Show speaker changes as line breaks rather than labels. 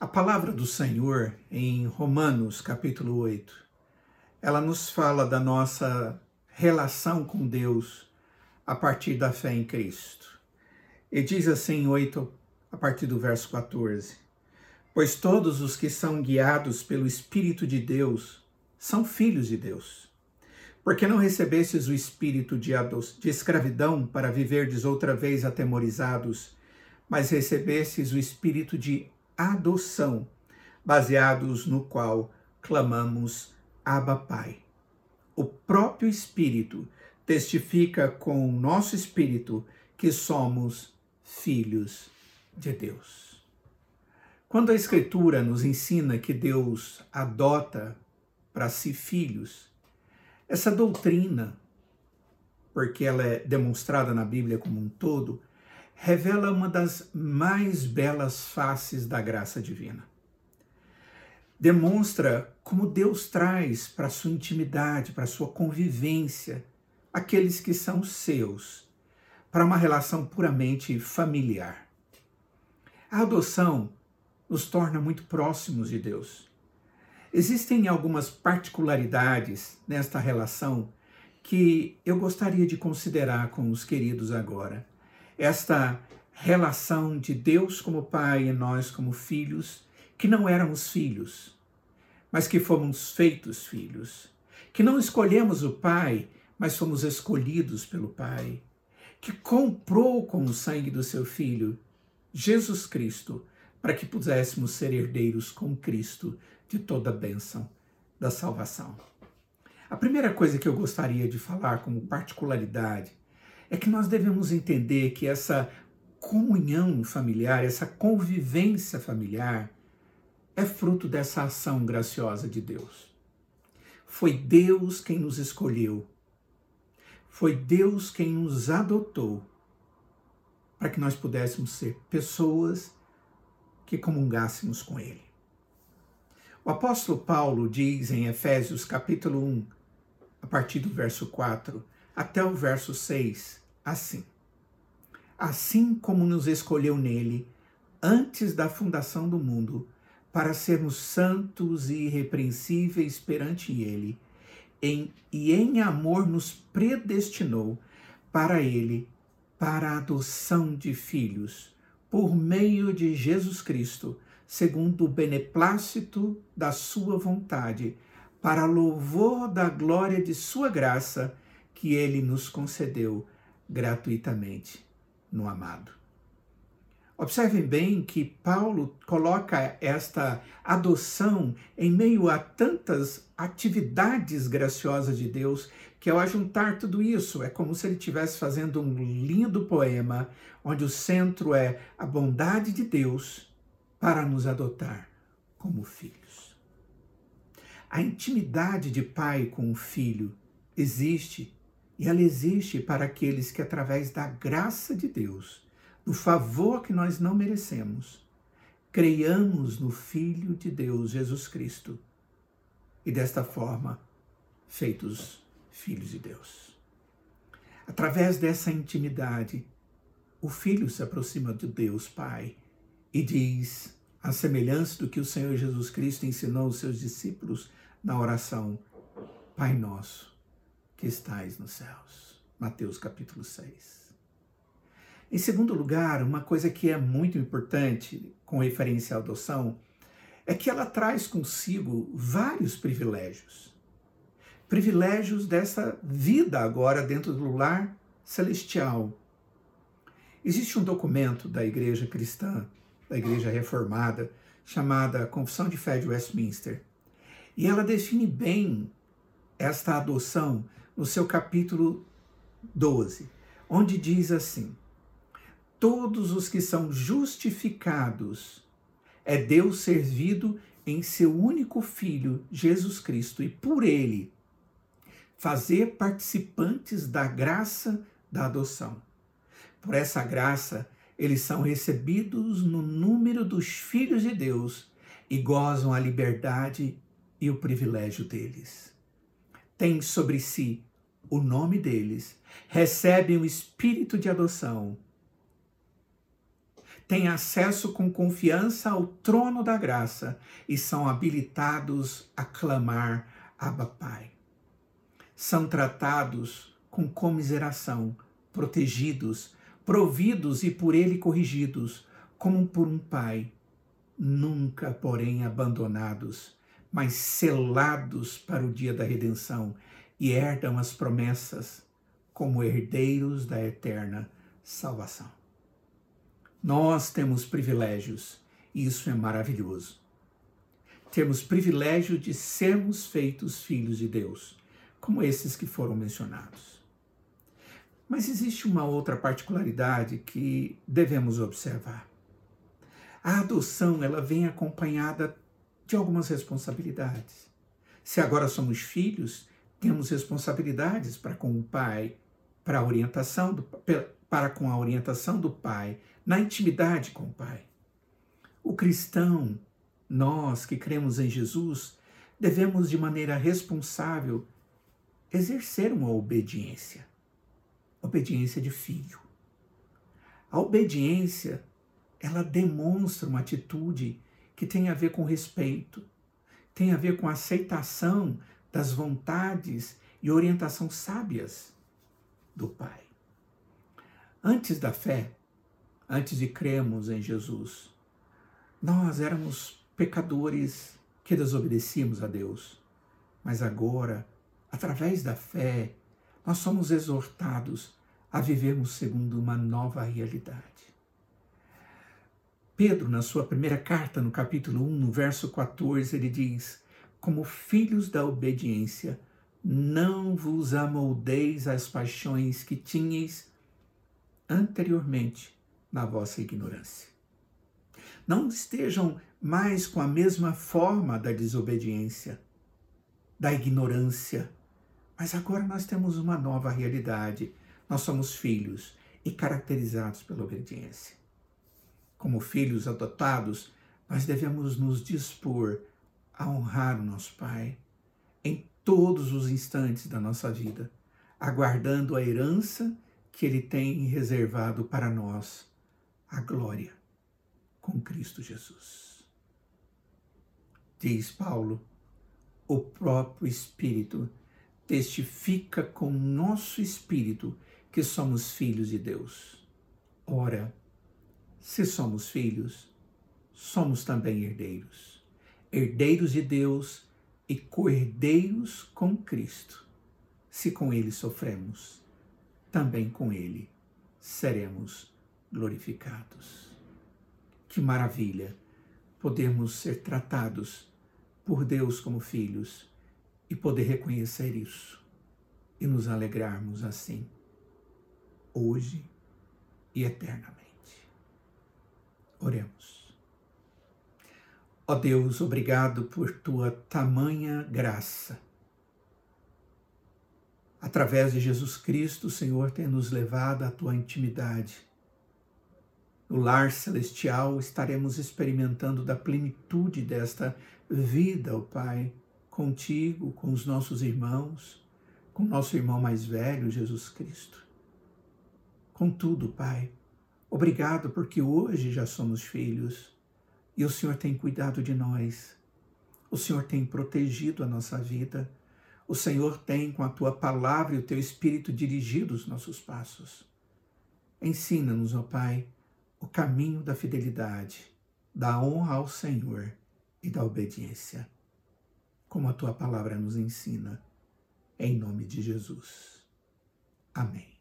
A palavra do Senhor em Romanos, capítulo 8, ela nos fala da nossa relação com Deus a partir da fé em Cristo. E diz assim, 8, a partir do verso 14: Pois todos os que são guiados pelo Espírito de Deus são filhos de Deus. Porque não recebestes o espírito de, de escravidão para viverdes outra vez atemorizados, mas recebestes o espírito de adoção, baseados no qual clamamos Abba Pai. O próprio Espírito testifica com o nosso espírito que somos filhos de Deus. Quando a Escritura nos ensina que Deus adota para si filhos, essa doutrina, porque ela é demonstrada na Bíblia como um todo, revela uma das mais belas faces da graça divina. Demonstra como Deus traz para sua intimidade, para sua convivência, aqueles que são seus, para uma relação puramente familiar. A adoção nos torna muito próximos de Deus. Existem algumas particularidades nesta relação que eu gostaria de considerar com os queridos agora esta relação de Deus como Pai e nós como filhos, que não éramos filhos, mas que fomos feitos filhos, que não escolhemos o Pai, mas fomos escolhidos pelo Pai, que comprou com o sangue do seu Filho, Jesus Cristo, para que pudéssemos ser herdeiros com Cristo de toda a bênção da salvação. A primeira coisa que eu gostaria de falar como particularidade é que nós devemos entender que essa comunhão familiar, essa convivência familiar, é fruto dessa ação graciosa de Deus. Foi Deus quem nos escolheu, foi Deus quem nos adotou para que nós pudéssemos ser pessoas que comungássemos com Ele. O apóstolo Paulo diz em Efésios capítulo 1, a partir do verso 4 até o verso 6, assim: Assim como nos escolheu nele antes da fundação do mundo, para sermos santos e irrepreensíveis perante ele, em, e em amor nos predestinou para ele, para a adoção de filhos, por meio de Jesus Cristo, segundo o beneplácito da sua vontade, para louvor da glória de sua graça, que ele nos concedeu gratuitamente no amado. Observem bem que Paulo coloca esta adoção em meio a tantas atividades graciosas de Deus, que ao ajuntar tudo isso, é como se ele estivesse fazendo um lindo poema, onde o centro é a bondade de Deus para nos adotar como filhos. A intimidade de pai com o filho existe e ela existe para aqueles que, através da graça de Deus, do favor que nós não merecemos, creiamos no Filho de Deus, Jesus Cristo, e desta forma, feitos filhos de Deus. Através dessa intimidade, o Filho se aproxima de Deus Pai e diz, a semelhança do que o Senhor Jesus Cristo ensinou aos seus discípulos na oração: Pai Nosso que estais nos céus. Mateus capítulo 6. Em segundo lugar, uma coisa que é muito importante com referência à adoção é que ela traz consigo vários privilégios. Privilégios dessa vida agora dentro do lar celestial. Existe um documento da Igreja Cristã, da Igreja Reformada, chamada Confissão de Fé de Westminster. E ela define bem esta adoção no seu capítulo 12, onde diz assim: Todos os que são justificados é Deus servido em seu único Filho, Jesus Cristo, e por ele fazer participantes da graça da adoção. Por essa graça, eles são recebidos no número dos filhos de Deus e gozam a liberdade e o privilégio deles têm sobre si o nome deles, recebem o espírito de adoção, têm acesso com confiança ao trono da graça e são habilitados a clamar Abba Pai. São tratados com comiseração, protegidos, providos e por ele corrigidos, como por um pai, nunca, porém, abandonados, mas selados para o dia da redenção e herdam as promessas como herdeiros da eterna salvação. Nós temos privilégios e isso é maravilhoso. Temos privilégio de sermos feitos filhos de Deus, como esses que foram mencionados. Mas existe uma outra particularidade que devemos observar. A adoção, ela vem acompanhada de algumas responsabilidades. Se agora somos filhos, temos responsabilidades para com o pai, para a orientação do, para com a orientação do pai, na intimidade com o pai. O cristão, nós que cremos em Jesus, devemos de maneira responsável exercer uma obediência. Obediência de filho. A obediência, ela demonstra uma atitude que tem a ver com respeito, tem a ver com aceitação das vontades e orientação sábias do Pai. Antes da fé, antes de crermos em Jesus, nós éramos pecadores que desobedecíamos a Deus. Mas agora, através da fé, nós somos exortados a vivermos segundo uma nova realidade. Pedro, na sua primeira carta, no capítulo 1, no verso 14, ele diz: Como filhos da obediência, não vos amoldeis às paixões que tinhais anteriormente na vossa ignorância. Não estejam mais com a mesma forma da desobediência, da ignorância, mas agora nós temos uma nova realidade. Nós somos filhos e caracterizados pela obediência. Como filhos adotados, nós devemos nos dispor a honrar o nosso Pai em todos os instantes da nossa vida, aguardando a herança que Ele tem reservado para nós, a glória com Cristo Jesus. Diz Paulo, o próprio Espírito testifica com nosso espírito que somos filhos de Deus. Ora, se somos filhos, somos também herdeiros. Herdeiros de Deus e coerdeiros com Cristo. Se com ele sofremos, também com ele seremos glorificados. Que maravilha podermos ser tratados por Deus como filhos e poder reconhecer isso e nos alegrarmos assim, hoje e eternamente. Oremos. Ó Deus, obrigado por tua tamanha graça. Através de Jesus Cristo, o Senhor tem nos levado à tua intimidade. No lar celestial estaremos experimentando da plenitude desta vida, ó oh Pai, contigo, com os nossos irmãos, com nosso irmão mais velho, Jesus Cristo. Contudo, Pai, obrigado porque hoje já somos filhos e o Senhor tem cuidado de nós. O Senhor tem protegido a nossa vida. O Senhor tem, com a tua palavra e o teu espírito, dirigido os nossos passos. Ensina-nos, ó Pai, o caminho da fidelidade, da honra ao Senhor e da obediência, como a tua palavra nos ensina. Em nome de Jesus. Amém.